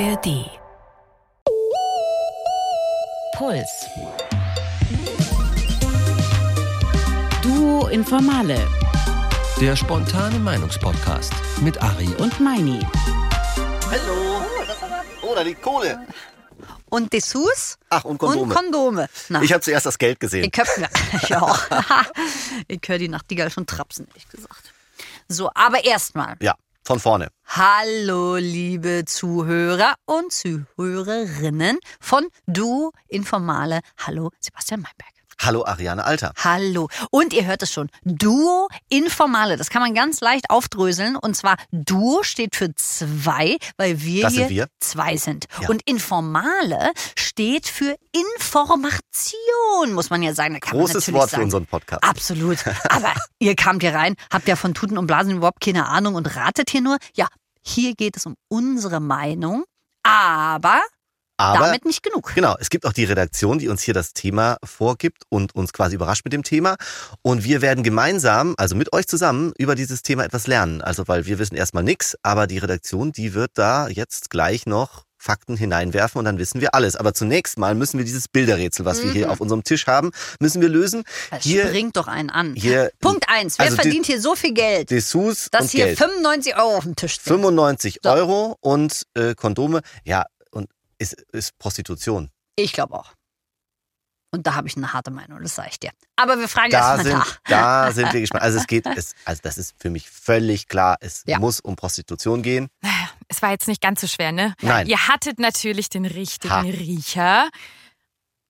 ARD. Puls. Duo Informale Der spontane Meinungspodcast mit Ari und Meini. Hallo. Oh, da liegt Kohle. Und Dessous Ach, und Kondome. und Kondome. Na, ich habe zuerst das Geld gesehen. ich mir. ja. ich höre die Nachtigall schon trapsen, ehrlich gesagt. So, aber erstmal. Ja, von vorne. Hallo, liebe Zuhörer und Zuhörerinnen von Du Informale. Hallo, Sebastian Meinberg. Hallo Ariane Alter. Hallo. Und ihr hört es schon. Duo Informale. Das kann man ganz leicht aufdröseln. Und zwar Duo steht für zwei, weil wir hier wir. zwei sind. Ja. Und Informale steht für Information, muss man ja sagen. Großes Wort für sagen. unseren Podcast. Absolut. Aber ihr kamt hier rein, habt ja von Tuten und Blasen überhaupt keine Ahnung und ratet hier nur. Ja, hier geht es um unsere Meinung. Aber, Aber damit nicht genug. genau, es gibt auch die Redaktion, die uns hier das Thema vorgibt und uns quasi überrascht mit dem Thema. Und wir werden gemeinsam, also mit euch zusammen, über dieses Thema etwas lernen. Also weil wir wissen erstmal nichts, aber die Redaktion, die wird da jetzt gleich noch Fakten hineinwerfen und dann wissen wir alles. Aber zunächst mal müssen wir dieses Bilderrätsel, was wir hier auf unserem Tisch haben, müssen wir lösen. Das Hier springt doch einen an. hier- Punkt eins. Wer also die- verdient hier so viel Geld, Dessous dass und hier Geld. 95 Euro auf dem Tisch sind? 95 So. Euro und äh, Kondome. Ja, ist, ist Prostitution. Ich glaube auch. Und da habe ich eine harte Meinung, das sage ich dir. Aber wir fragen Da erst mal sind, nach. da sind wir gespannt. Also es geht, es, also das ist für mich völlig klar. Es Ja. muss um Prostitution gehen. Naja, es war jetzt nicht ganz so schwer, ne? Nein. Ihr hattet natürlich den richtigen Ha. Riecher.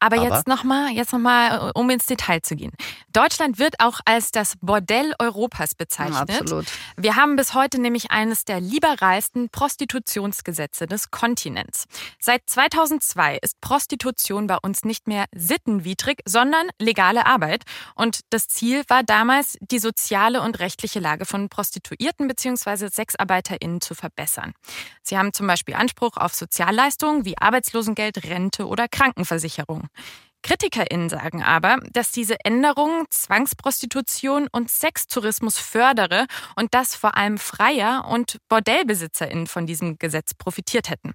Aber, Aber? jetzt nochmal, jetzt noch mal, um ins Detail zu gehen. Deutschland wird auch als das Bordell Europas bezeichnet. Absolut. Wir haben bis heute nämlich eines der liberalsten Prostitutionsgesetze des Kontinents. Seit 2002 ist Prostitution bei uns nicht mehr sittenwidrig, sondern legale Arbeit. Und das Ziel war damals, die soziale und rechtliche Lage von Prostituierten bzw. SexarbeiterInnen zu verbessern. Sie haben zum Beispiel Anspruch auf Sozialleistungen wie Arbeitslosengeld, Rente oder Krankenversicherung. KritikerInnen sagen aber, dass diese Änderung Zwangsprostitution und Sextourismus fördere und dass vor allem Freier und BordellbesitzerInnen von diesem Gesetz profitiert hätten.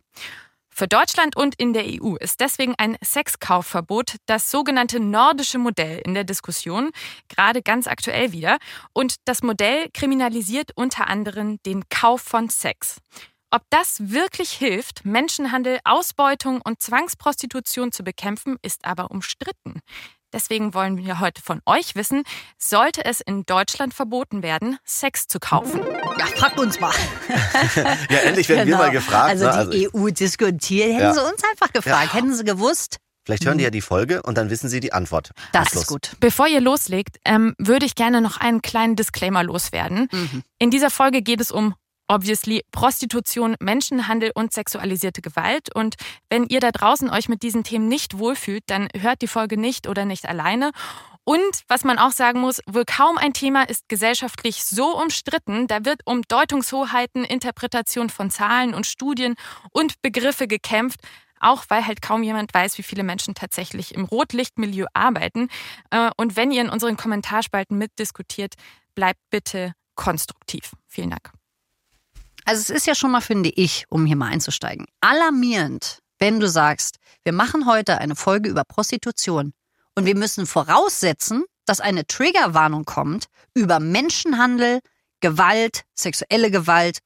Für Deutschland und in der EU ist deswegen ein Sexkaufverbot das sogenannte nordische Modell in der Diskussion, gerade ganz aktuell wieder. Und das Modell kriminalisiert unter anderem den Kauf von Sex. Ob das wirklich hilft, Menschenhandel, Ausbeutung und Zwangsprostitution zu bekämpfen, ist aber umstritten. Deswegen wollen wir heute von euch wissen, sollte es in Deutschland verboten werden, Sex zu kaufen? Ja, fragt uns mal. Ja, endlich werden wir Genau. mal gefragt. Also ne? die EU diskutiert. Hätten Ja. sie uns einfach gefragt. Hätten sie gewusst. vielleicht hören die ja die Folge und dann wissen sie die Antwort. Das ist gut. Bevor ihr loslegt, ähm, würde ich gerne noch einen kleinen Disclaimer loswerden. Mhm. In dieser Folge geht es um obviously Prostitution, Menschenhandel und sexualisierte Gewalt. Und wenn ihr da draußen euch mit diesen Themen nicht wohlfühlt, dann hört die Folge nicht oder nicht alleine. Und was man auch sagen muss, wohl kaum ein Thema ist gesellschaftlich so umstritten. Da wird um Deutungshoheiten, Interpretation von Zahlen und Studien und Begriffe gekämpft. Auch weil halt kaum jemand weiß, wie viele Menschen tatsächlich im Rotlichtmilieu arbeiten. Äh, Und wenn ihr in unseren Kommentarspalten mitdiskutiert, bleibt bitte konstruktiv. Vielen Dank. Also es ist ja schon mal, finde ich, um hier mal einzusteigen, alarmierend, wenn du sagst, wir machen heute eine Folge über Prostitution und wir müssen voraussetzen, dass eine Triggerwarnung kommt über Menschenhandel, Gewalt, sexuelle Gewalt,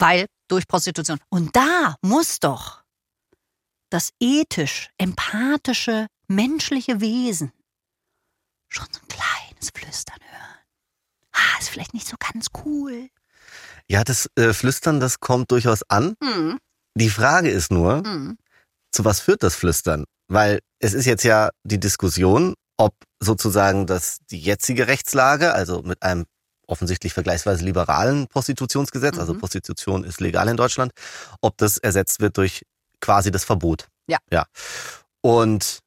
weil durch Prostitution. Und da muss doch das ethisch, empathische, menschliche Wesen schon so ein kleines Flüstern hören. Ah, ist vielleicht nicht so ganz cool. Ja, das äh, Flüstern, das kommt durchaus an. Hm, Die Frage ist nur, hm. zu was führt das Flüstern? Weil es ist jetzt ja die Diskussion, ob sozusagen das die jetzige Rechtslage, also mit einem offensichtlich vergleichsweise liberalen Prostitutionsgesetz, also Mhm. Prostitution ist legal in Deutschland, ob das ersetzt wird durch quasi das Verbot. Ja. Ja. Und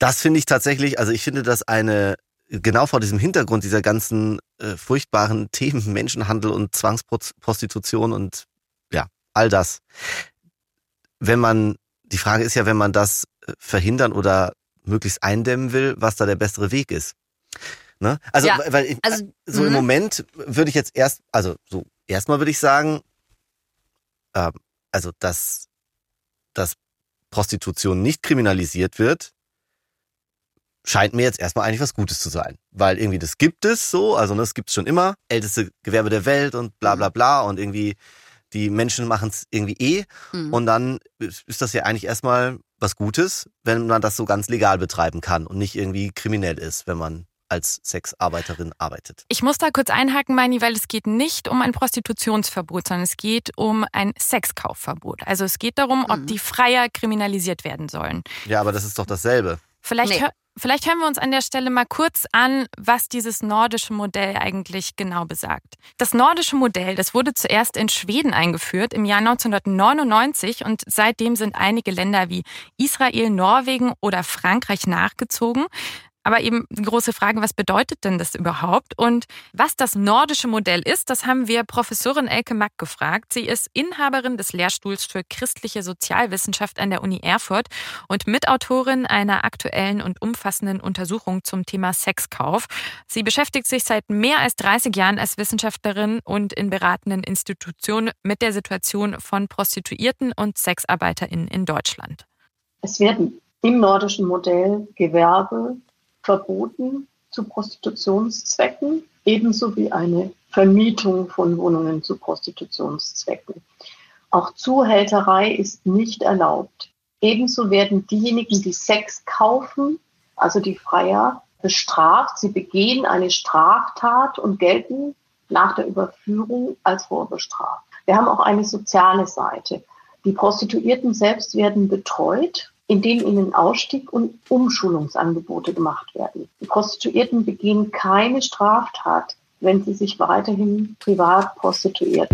das finde ich tatsächlich, also ich finde das eine, genau vor diesem Hintergrund dieser ganzen äh, furchtbaren Themen Menschenhandel und Zwangsprostitution und ja, all das. Wenn man, die Frage ist ja, wenn man das äh, verhindern oder möglichst eindämmen will, was da der bessere Weg ist. Ne? Also, Ja, weil ich, also, so im mhm. Moment würde ich jetzt erst, also so erstmal würde ich sagen, ähm, also dass dass Prostitution nicht kriminalisiert wird, scheint mir jetzt erstmal eigentlich was Gutes zu sein. Weil irgendwie das gibt es so, also das gibt es schon immer, älteste Gewerbe der Welt und bla bla bla und irgendwie die Menschen machen es irgendwie eh. Mhm. Und dann ist das ja eigentlich erstmal was Gutes, wenn man das so ganz legal betreiben kann und nicht irgendwie kriminell ist, wenn man als Sexarbeiterin arbeitet. Ich muss da kurz einhaken, Meini, weil es geht nicht um ein Prostitutionsverbot, sondern es geht um ein Sexkaufverbot. Also es geht darum, ob Mhm. die Freier kriminalisiert werden sollen. Ja, aber das ist doch dasselbe. Vielleicht, Nee. hör, vielleicht hören wir uns an der Stelle mal kurz an, was dieses nordische Modell eigentlich genau besagt. Das nordische Modell, das wurde zuerst in Schweden eingeführt im Jahr 1999 und seitdem sind einige Länder wie Israel, Norwegen oder Frankreich nachgezogen. Aber eben die große Frage, was bedeutet denn das überhaupt? Und was das nordische Modell ist, das haben wir Professorin Elke Mack gefragt. Sie ist Inhaberin des Lehrstuhls für christliche Sozialwissenschaft an der Uni Erfurt und Mitautorin einer aktuellen und umfassenden Untersuchung zum Thema Sexkauf. Sie beschäftigt sich seit mehr als 30 Jahren als Wissenschaftlerin und in beratenden Institutionen mit der Situation von Prostituierten und SexarbeiterInnen in Deutschland. Es werden im nordischen Modell Gewerbe verboten zu Prostitutionszwecken, ebenso wie eine Vermietung von Wohnungen zu Prostitutionszwecken. Auch Zuhälterei ist nicht erlaubt. Ebenso werden diejenigen, die Sex kaufen, also die Freier, bestraft. Sie begehen eine Straftat und gelten nach der Überführung als vorbestraft. Wir haben auch eine soziale Seite. Die Prostituierten selbst werden betreut, indem ihnen Ausstieg und Umschulungsangebote gemacht werden. Die Prostituierten begehen keine Straftat, wenn sie sich weiterhin privat prostituieren.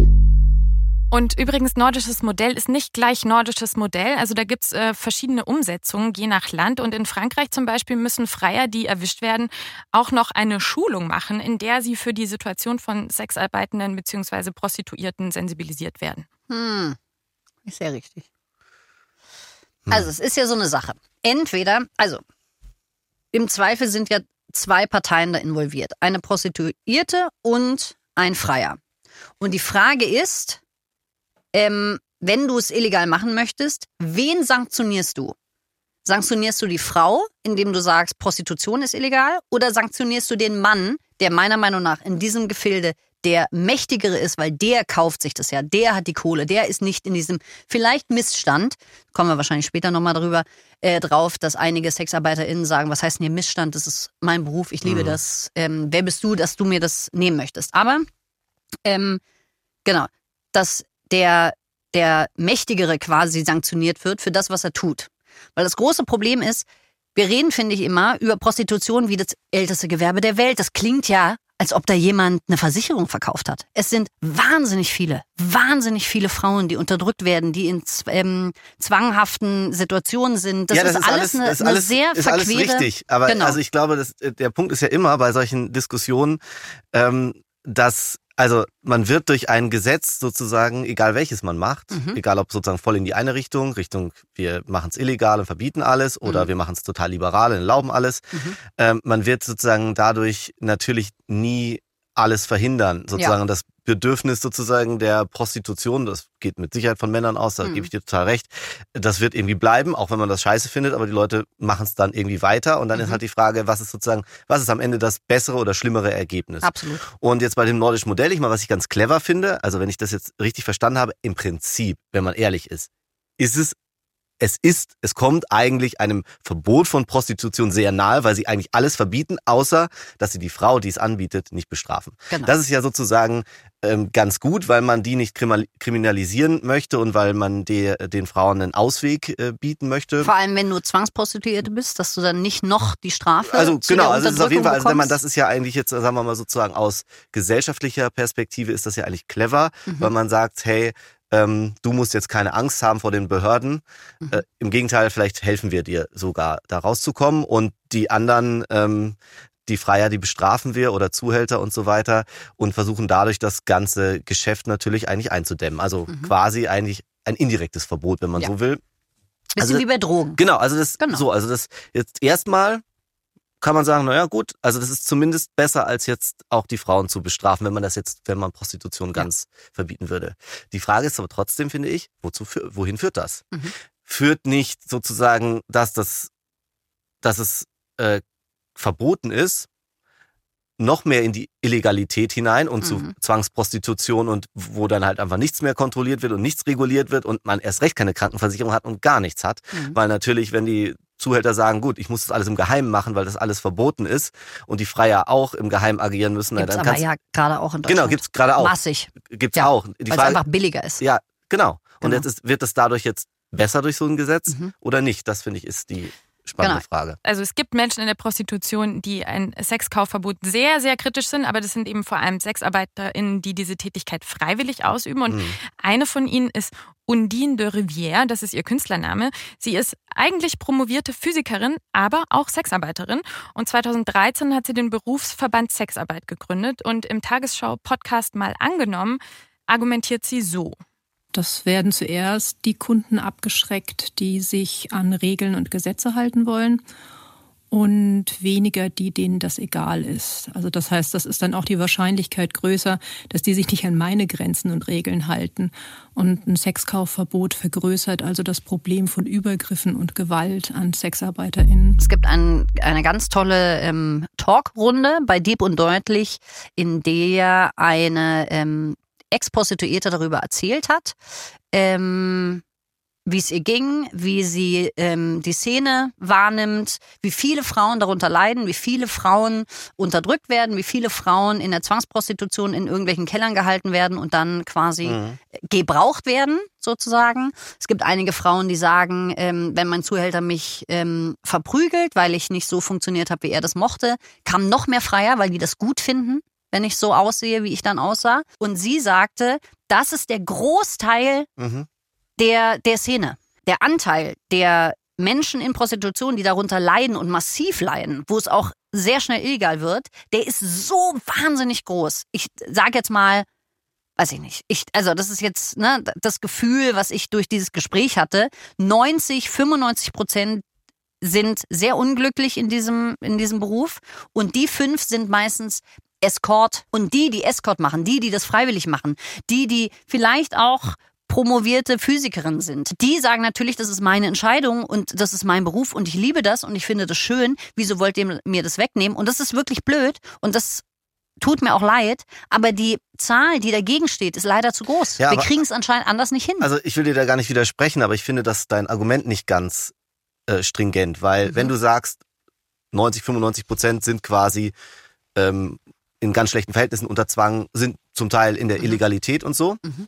Und übrigens, nordisches Modell ist nicht gleich nordisches Modell. Also da gibt's äh, verschiedene Umsetzungen je nach Land. Und in Frankreich zum Beispiel müssen Freier, die erwischt werden, auch noch eine Schulung machen, in der sie für die Situation von Sexarbeitenden bzw. Prostituierten sensibilisiert werden. Hm, ist ja richtig. Also es ist ja so eine Sache. Entweder, also im Zweifel sind ja zwei Parteien da involviert. Eine Prostituierte und ein Freier. Und die Frage ist, ähm, wenn du es illegal machen möchtest, wen sanktionierst du? Sanktionierst du die Frau, indem du sagst, Prostitution ist illegal? Oder sanktionierst du den Mann, der meiner Meinung nach in diesem Gefilde der mächtigere ist, weil der kauft sich das ja, der hat die Kohle, der ist nicht in diesem vielleicht Missstand, kommen wir wahrscheinlich später nochmal drüber, äh, drauf, dass einige SexarbeiterInnen sagen, was heißt denn hier Missstand, das ist mein Beruf, ich liebe Mhm. das, ähm, wer bist du, dass du mir das nehmen möchtest. Aber, ähm, genau, dass der, der Mächtigere quasi sanktioniert wird für das, was er tut. Weil das große Problem ist, wir reden, finde ich, immer über Prostitution wie das älteste Gewerbe der Welt. Das klingt ja, als ob da jemand eine Versicherung verkauft hat. Es sind wahnsinnig viele, wahnsinnig viele Frauen, die unterdrückt werden, die in ähm, zwanghaften Situationen sind. Das, ja, ist, alles eine, ist eine alles, sehr ist alles verquere. richtig. Aber Genau. also ich glaube, dass, äh, der Punkt ist ja immer bei solchen Diskussionen, ähm, dass also man wird durch ein Gesetz sozusagen, egal welches man macht, Mhm. egal ob sozusagen voll in die eine Richtung, Richtung wir machen es illegal und verbieten alles oder Mhm. wir machen es total liberal und erlauben alles, Mhm. ähm, man wird sozusagen dadurch natürlich nie alles verhindern. Sozusagen das Bedürfnis sozusagen der Prostitution, das geht mit Sicherheit von Männern aus, da Mhm. gebe ich dir total recht. Das wird irgendwie bleiben, auch wenn man das scheiße findet, aber die Leute machen es dann irgendwie weiter und dann ist Mhm. halt die Frage, was ist sozusagen, was ist am Ende das bessere oder schlimmere Ergebnis? Absolut. Und jetzt bei dem nordischen Modell, ich mal, was ich ganz clever finde, also wenn ich das jetzt richtig verstanden habe, im Prinzip, wenn man ehrlich ist, ist es, es ist, es kommt eigentlich einem Verbot von Prostitution sehr nahe, weil sie eigentlich alles verbieten, außer dass sie die Frau, die es anbietet, nicht bestrafen. Genau. Das ist ja sozusagen ähm, ganz gut, weil man die nicht kriminalisieren möchte und weil man die, den Frauen einen Ausweg äh, bieten möchte. Vor allem, wenn du Zwangsprostituierte bist, dass du dann nicht noch die Strafe Also genau, also ist auf jeden Fall, also wenn man das ist ja eigentlich jetzt, sagen wir mal sozusagen aus gesellschaftlicher Perspektive ist das ja eigentlich clever, Mhm. weil man sagt, hey, ähm, du musst jetzt keine Angst haben vor den Behörden. Mhm. Äh, Im Gegenteil, vielleicht helfen wir dir sogar da rauszukommen und die anderen, ähm, die Freier, die bestrafen wir oder Zuhälter und so weiter und versuchen dadurch das ganze Geschäft natürlich eigentlich einzudämmen. Also Mhm. quasi eigentlich ein indirektes Verbot, wenn man Ja. so will. Bisschen also- wie bei Drogen. Genau, also das Genau. so, also das jetzt erstmal kann man sagen, naja gut, also das ist zumindest besser als jetzt auch die Frauen zu bestrafen, wenn man das jetzt, wenn man Prostitution ganz verbieten würde. Die Frage ist aber trotzdem, finde ich, wozu wohin führt das? Mhm. führt nicht sozusagen, dass das, dass es äh, verboten ist, noch mehr in die Illegalität hinein und mhm. zu Zwangsprostitution und wo dann halt einfach nichts mehr kontrolliert wird und nichts reguliert wird und man erst recht keine Krankenversicherung hat und gar nichts hat. Mhm. Weil natürlich, wenn die Zuhälter sagen, gut, ich muss das alles im Geheimen machen, weil das alles verboten ist und die Freier auch im Geheimen agieren müssen. Gibt's dann aber ja gerade auch in Genau, Deutschland. gibt's gerade auch. Massig. Gibt's Ja, auch. Weil es einfach billiger ist. ja, genau. Und Genau. jetzt ist, wird das dadurch jetzt besser durch so ein Gesetz Mhm. oder nicht? Das finde ich ist die spannende Genau. Frage. Also es gibt Menschen in der Prostitution, die ein Sexkaufverbot sehr, sehr kritisch sind, aber das sind eben vor allem SexarbeiterInnen, die diese Tätigkeit freiwillig ausüben. Und Mhm. eine von ihnen ist Undine de Rivière, das ist ihr Künstlername. Sie ist eigentlich promovierte Physikerin, aber auch Sexarbeiterin. Und 2013 hat sie den Berufsverband Sexarbeit gegründet und im Tagesschau-Podcast mal angenommen, argumentiert sie so. Das werden zuerst die Kunden abgeschreckt, die sich an Regeln und Gesetze halten wollen und weniger die, denen das egal ist. Also das heißt, das ist dann auch die Wahrscheinlichkeit größer, dass die sich nicht an meine Grenzen und Regeln halten. Und ein Sexkaufverbot vergrößert also das Problem von Übergriffen und Gewalt an SexarbeiterInnen. Es gibt ein, eine ganz tolle ähm, Talkrunde bei Dieb und Deutlich, in der eine ähm, Ex-Prostituierte darüber erzählt hat, ähm, wie es ihr ging, wie sie ähm, die Szene wahrnimmt, wie viele Frauen darunter leiden, wie viele Frauen unterdrückt werden, wie viele Frauen in der Zwangsprostitution in irgendwelchen Kellern gehalten werden und dann quasi Mhm. gebraucht werden, sozusagen. Es gibt einige Frauen, die sagen, ähm, wenn mein Zuhälter mich ähm, verprügelt, weil ich nicht so funktioniert habe, wie er das mochte, kam noch mehr Freier, weil die das gut finden, wenn ich so aussehe, wie ich dann aussah. Und sie sagte, das ist der Großteil Mhm. der, der Szene. Der Anteil der Menschen in Prostitution, die darunter leiden und massiv leiden, wo es auch sehr schnell illegal wird, der ist so wahnsinnig groß. Ich sage jetzt mal, weiß ich nicht. Ich, also das ist jetzt ne, das Gefühl, was ich durch dieses Gespräch hatte. 90, 95 Prozent sind sehr unglücklich in diesem, in diesem Beruf und die fünf sind meistens Escort und die, die Escort machen, die, die das freiwillig machen, die, die vielleicht auch promovierte Physikerin sind. Die sagen natürlich, das ist meine Entscheidung und das ist mein Beruf und ich liebe das und ich finde das schön. Wieso wollt ihr mir das wegnehmen? Und das ist wirklich blöd und das tut mir auch leid, aber die Zahl, die dagegen steht, ist leider zu groß. Ja, Wir kriegen es anscheinend anders nicht hin. Also ich will dir da gar nicht widersprechen, aber ich finde, dass dein Argument nicht ganz äh, stringent, weil Mhm. wenn du sagst, 90, 95 Prozent sind quasi ähm, in ganz schlechten Verhältnissen unter Zwang, sind zum Teil in der Mhm. Illegalität und so. Mhm.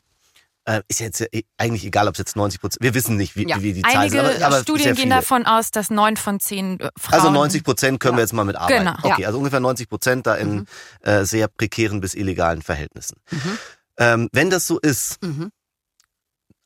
Äh, ist jetzt äh, eigentlich egal, ob es jetzt 90 Prozent, wir wissen nicht, wie, Ja. wie die Zahlen sind, aber, aber Studien gehen davon aus, dass neun von zehn äh, Frauen. Also 90 Prozent können wir jetzt mal mit arbeiten. Genau. Okay, also ungefähr 90 Prozent da in Mhm. äh, sehr prekären bis illegalen Verhältnissen. Mhm. Ähm, wenn das so ist, Mhm.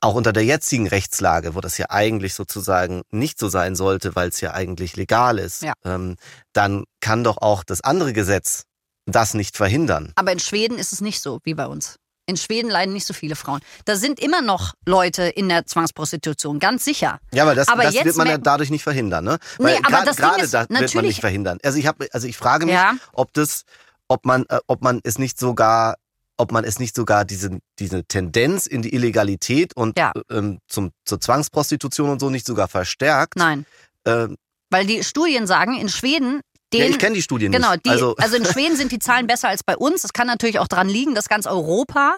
auch unter der jetzigen Rechtslage, wo das ja eigentlich sozusagen nicht so sein sollte, weil es ja eigentlich legal ist, Ja. ähm, dann kann doch auch das andere Gesetz das nicht verhindern. Aber in Schweden ist es nicht so wie bei uns. In Schweden leiden nicht so viele Frauen. Da sind immer noch Leute in der Zwangsprostitution, ganz sicher. Ja, aber das, Aber das wird man ja dadurch nicht verhindern, ne? Nee, Weil aber das Ding gerade ist, das wird man nicht verhindern. Also ich habe, also ich frage mich, Ja. ob das, ob man, äh, ob man es nicht sogar, ob man es nicht sogar diese, diese Tendenz in die Illegalität und Ja. ähm, zum, zur Zwangsprostitution und so nicht sogar verstärkt. Nein. Ähm, Weil die Studien sagen, in Schweden, den, ja, ich kenne die Studien Genau, nicht. die, also, also, in Schweden sind die Zahlen besser als bei uns. Das kann natürlich auch daran liegen, dass ganz Europa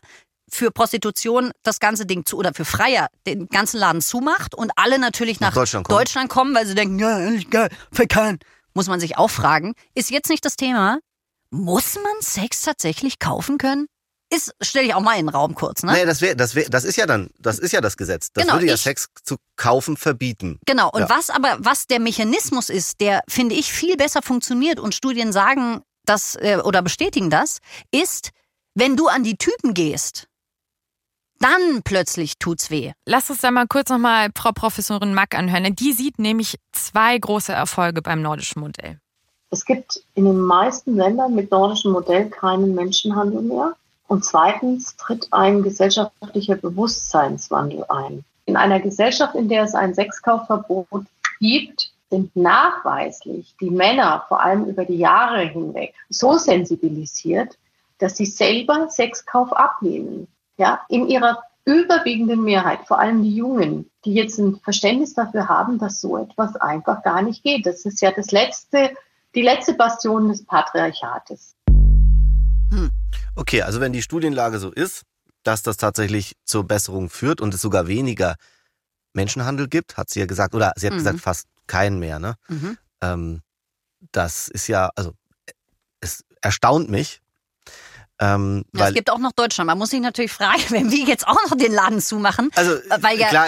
für Prostitution das ganze Ding zu oder für Freier den ganzen Laden zumacht und alle natürlich Nach nach, Deutschland kommen. Deutschland kommen, weil sie denken, ja, ehrlich geil, verkehren. Muss man sich auch fragen, ist jetzt nicht das Thema, muss man Sex tatsächlich kaufen können? Ist, stelle ich auch mal in den Raum kurz, ne? Nee, das wäre, das wäre, das ist ja dann, das ist ja das Gesetz. Das Genau, würde ja ich- Sex zu kaufen verbieten. Genau, und Ja. was aber, was der Mechanismus ist, der, finde ich, viel besser funktioniert und Studien sagen das äh, oder bestätigen das, ist, wenn du an die Typen gehst, dann plötzlich tut's weh. Lass uns da mal kurz nochmal Frau Professorin Mack anhören. Die sieht nämlich zwei große Erfolge beim nordischen Modell. Es gibt in den meisten Ländern mit nordischem Modell keinen Menschenhandel mehr. Und zweitens tritt ein gesellschaftlicher Bewusstseinswandel ein. In einer Gesellschaft, in der es ein Sexkaufverbot gibt, sind nachweislich die Männer vor allem über die Jahre hinweg so sensibilisiert, dass sie selber Sexkauf ablehnen. Ja, in ihrer überwiegenden Mehrheit, vor allem die Jungen, die jetzt ein Verständnis dafür haben, dass so etwas einfach gar nicht geht. Das ist ja das letzte, die letzte Bastion des Patriarchates. Hm. Okay, also wenn die Studienlage so ist, dass das tatsächlich zur Besserung führt und es sogar weniger Menschenhandel gibt, hat sie ja gesagt, oder sie hat mhm. gesagt, fast keinen mehr, ne? Mhm. Ähm, das ist ja, also es erstaunt mich, ähm, ja, es gibt auch noch Deutschland. Man muss sich natürlich fragen, wenn wir jetzt auch noch den Laden zumachen. Also weil ja, klar,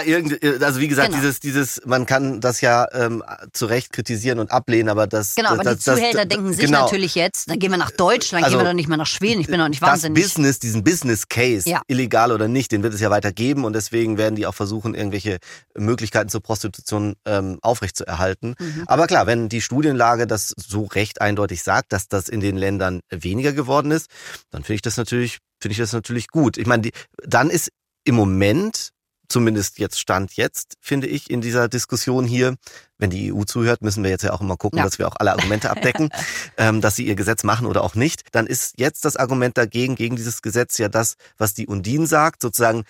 also wie gesagt, genau. dieses, dieses, man kann das ja ähm, zu Recht kritisieren und ablehnen, aber das. Genau, aber das, die Zuhälter das, denken sich genau. natürlich jetzt, dann gehen wir nach Deutschland, also, gehen wir doch nicht mehr nach Schweden. Ich bin doch nicht wahnsinnig. Das Business, diesen Business Case, ja. illegal oder nicht, den wird es ja weiter geben und deswegen werden die auch versuchen, irgendwelche Möglichkeiten zur Prostitution ähm, aufrechtzuerhalten. Mhm. Aber klar, wenn die Studienlage das so recht eindeutig sagt, dass das in den Ländern weniger geworden ist, dann finde ich das natürlich, finde ich das natürlich gut. Ich meine, die, dann ist im Moment, zumindest jetzt Stand jetzt, finde ich, in dieser Diskussion hier, wenn die EU zuhört, müssen wir jetzt ja auch immer gucken, ja. dass wir auch alle Argumente abdecken, ähm, dass sie ihr Gesetz machen oder auch nicht. Dann ist jetzt das Argument dagegen, gegen dieses Gesetz ja das, was die Undine sagt, sozusagen,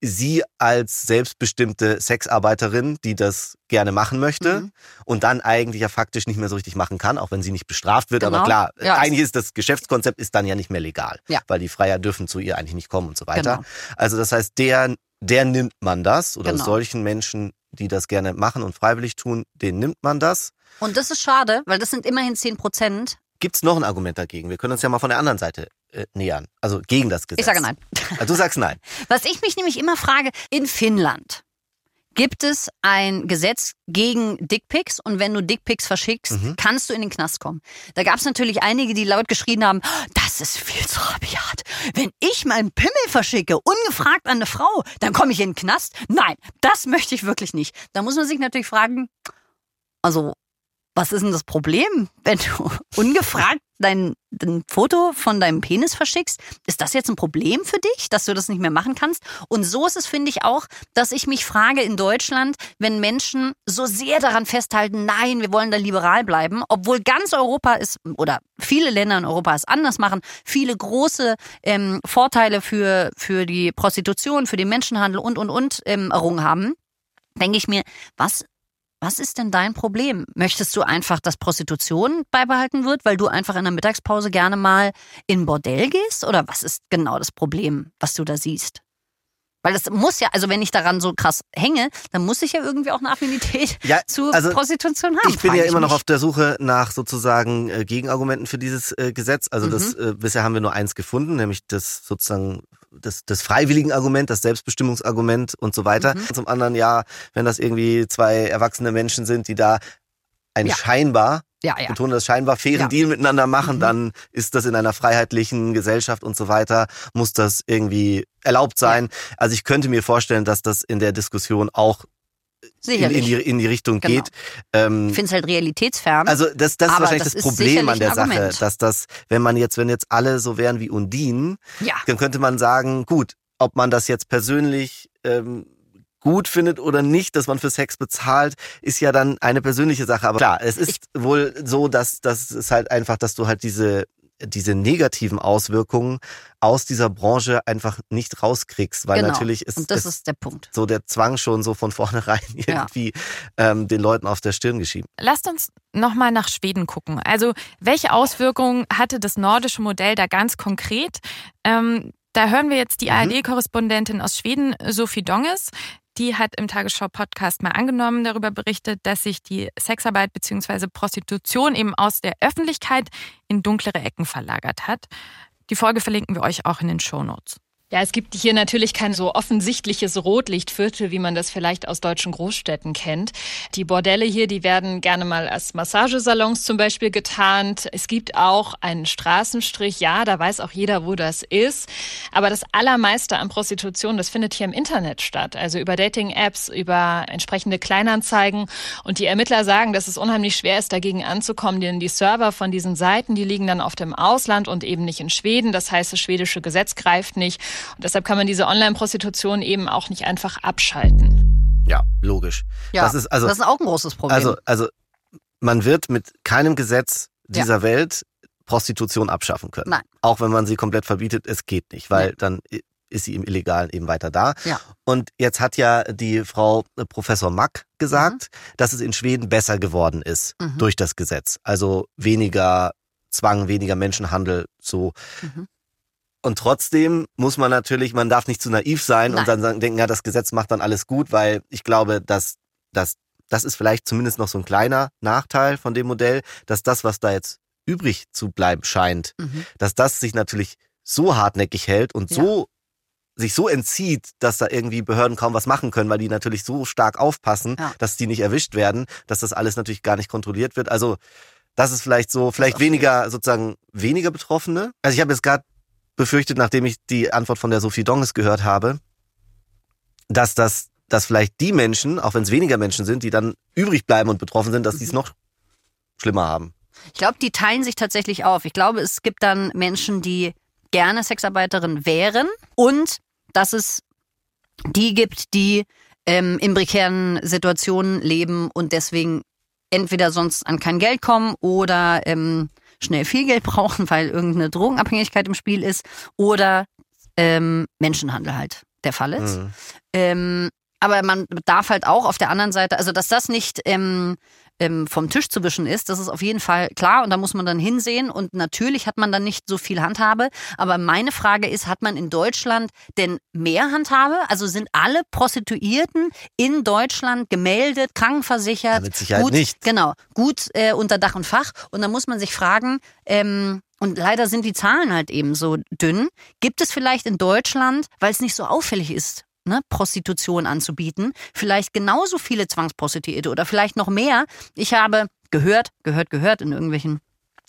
sie als selbstbestimmte Sexarbeiterin, die das gerne machen möchte mhm. und dann eigentlich ja faktisch nicht mehr so richtig machen kann, auch wenn sie nicht bestraft wird. Genau. Aber klar, ja. eigentlich ist das Geschäftskonzept ist dann ja nicht mehr legal, ja. weil die Freier dürfen zu ihr eigentlich nicht kommen und so weiter. Genau. Also das heißt, der, der nimmt man das oder genau. solchen Menschen, die das gerne machen und freiwillig tun, den nimmt man das. Und das ist schade, weil das sind immerhin 10 Prozent. Gibt es noch ein Argument dagegen? Wir können uns ja mal von der anderen Seite nähern. Also gegen das Gesetz. Ich sage nein. Also du sagst nein. Was ich mich nämlich immer frage, in Finnland gibt es ein Gesetz gegen Dickpics und wenn du Dickpics verschickst, mhm. kannst du in den Knast kommen. Da gab es natürlich einige, die laut geschrien haben, das ist viel zu rabiat. Wenn ich meinen Pimmel verschicke, ungefragt an eine Frau, dann komme ich in den Knast? Nein, das möchte ich wirklich nicht. Da muss man sich natürlich fragen, also was ist denn das Problem, wenn du ungefragt dein, dein, Foto von deinem Penis verschickst? Ist das jetzt ein Problem für dich, dass du das nicht mehr machen kannst? Und so ist es, finde ich auch, dass ich mich frage in Deutschland, wenn Menschen so sehr daran festhalten, nein, wir wollen da liberal bleiben, obwohl ganz Europa ist oder viele Länder in Europa es anders machen, viele große ähm, Vorteile für, für die Prostitution, für den Menschenhandel und, und, und ähm, errungen haben denke ich mir, was was ist denn dein Problem? Möchtest du einfach, dass Prostitution beibehalten wird, weil du einfach in der Mittagspause gerne mal in Bordell gehst? Oder was ist genau das Problem, was du da siehst? Weil das muss ja, also wenn ich daran so krass hänge, dann muss ich ja irgendwie auch eine Affinität ja, zu also Prostitution haben. Ich bin ja immer mich. noch auf der Suche nach sozusagen äh, Gegenargumenten für dieses äh, Gesetz. Also mhm. das äh, bisher haben wir nur eins gefunden, nämlich das sozusagen das, das freiwilligen Argument, das Selbstbestimmungsargument und so weiter. Mhm. Zum anderen ja, wenn das irgendwie zwei erwachsene Menschen sind, die da ein ja. scheinbar ja, ja. betone das scheinbar fairen ja. Deal miteinander machen, mhm. dann ist das in einer freiheitlichen Gesellschaft und so weiter, muss das irgendwie erlaubt sein. Ja. Also ich könnte mir vorstellen, dass das in der Diskussion auch in, in, die, in die Richtung genau. geht. Ähm, ich finde es halt realitätsfern. Also das, das ist wahrscheinlich das, das Problem an der Sache, dass das, wenn man jetzt, wenn jetzt alle so wären wie Undine, ja. dann könnte man sagen, gut, ob man das jetzt persönlich ähm, gut findet oder nicht, dass man für Sex bezahlt, ist ja dann eine persönliche Sache. Aber klar, es ist ich wohl so, dass das ist halt einfach, dass du halt diese diese negativen Auswirkungen aus dieser Branche einfach nicht rauskriegst, weil genau. natürlich ist, Und das ist, der Punkt. so der Zwang schon so von vornherein irgendwie ja. ähm, den Leuten auf der Stirn geschrieben. Lasst uns nochmal nach Schweden gucken. Also welche Auswirkungen hatte das nordische Modell da ganz konkret? Ähm, da hören wir jetzt die mhm. ARD-Korrespondentin aus Schweden, Sophie Donges die hat im Tagesschau-Podcast mal angenommen, darüber berichtet, dass sich die Sexarbeit bzw. Prostitution eben aus der Öffentlichkeit in dunklere Ecken verlagert hat. Die Folge verlinken wir euch auch in den Show Notes. Ja, es gibt hier natürlich kein so offensichtliches Rotlichtviertel, wie man das vielleicht aus deutschen Großstädten kennt. Die Bordelle hier, die werden gerne mal als Massagesalons zum Beispiel getarnt. Es gibt auch einen Straßenstrich. Ja, da weiß auch jeder, wo das ist. Aber das Allermeiste an Prostitution, das findet hier im Internet statt. Also über Dating-Apps, über entsprechende Kleinanzeigen. Und die Ermittler sagen, dass es unheimlich schwer ist, dagegen anzukommen, denn die Server von diesen Seiten, die liegen dann oft im Ausland und eben nicht in Schweden. Das heißt, das schwedische Gesetz greift nicht. Und deshalb kann man diese Online-Prostitution eben auch nicht einfach abschalten. Ja, logisch. Ja, das ist, also, das ist auch ein großes Problem. Also, also man wird mit keinem Gesetz dieser ja. Welt Prostitution abschaffen können. Nein. Auch wenn man sie komplett verbietet, es geht nicht, weil Nein. dann ist sie im Illegalen eben weiter da. Ja. Und jetzt hat ja die Frau äh, Professor Mack gesagt, Mhm. dass es in Schweden besser geworden ist Mhm. durch das Gesetz. Also weniger Zwang, weniger Menschenhandel, so. Mhm. Und trotzdem muss man natürlich, man darf nicht zu naiv sein Nein. und dann sagen, denken, ja, das Gesetz macht dann alles gut, weil ich glaube, dass, dass das ist vielleicht zumindest noch so ein kleiner Nachteil von dem Modell, dass das, was da jetzt übrig zu bleiben scheint, Mhm. dass das sich natürlich so hartnäckig hält und Ja. so sich so entzieht, dass da irgendwie Behörden kaum was machen können, weil die natürlich so stark aufpassen, Ja. dass die nicht erwischt werden, dass das alles natürlich gar nicht kontrolliert wird. Also das ist vielleicht so, vielleicht weniger sozusagen weniger Betroffene. Also ich habe jetzt gerade befürchtet, nachdem ich die Antwort von der Sophie Donges gehört habe, dass das, dass vielleicht die Menschen, auch wenn es weniger Menschen sind, die dann übrig bleiben und betroffen sind, dass die es noch schlimmer haben. Ich glaube, die teilen sich tatsächlich auf. Ich glaube, es gibt dann Menschen, die gerne Sexarbeiterin wären und dass es die gibt, die ähm, in prekären Situationen leben und deswegen entweder sonst an kein Geld kommen oder ähm, schnell viel Geld brauchen, weil irgendeine Drogenabhängigkeit im Spiel ist oder ähm, Menschenhandel halt der Fall ist. Mhm. Ähm, aber man darf halt auch auf der anderen Seite, also dass das nicht ähm, ähm, vom Tisch zu wischen ist, das ist auf jeden Fall klar und da muss man dann hinsehen und natürlich hat man dann nicht so viel Handhabe. Aber meine Frage ist, hat man in Deutschland denn mehr Handhabe? Also sind alle Prostituierten in Deutschland gemeldet, krankenversichert? Ja, mit Sicherheit gut, nicht. Genau, gut äh, unter Dach und Fach und dann muss man sich fragen, ähm, und leider sind die Zahlen halt eben so dünn. Gibt es vielleicht in Deutschland, weil es nicht so auffällig ist, ne, Prostitution anzubieten, vielleicht genauso viele Zwangsprostituierte oder vielleicht noch mehr? Ich habe gehört, gehört, gehört in irgendwelchen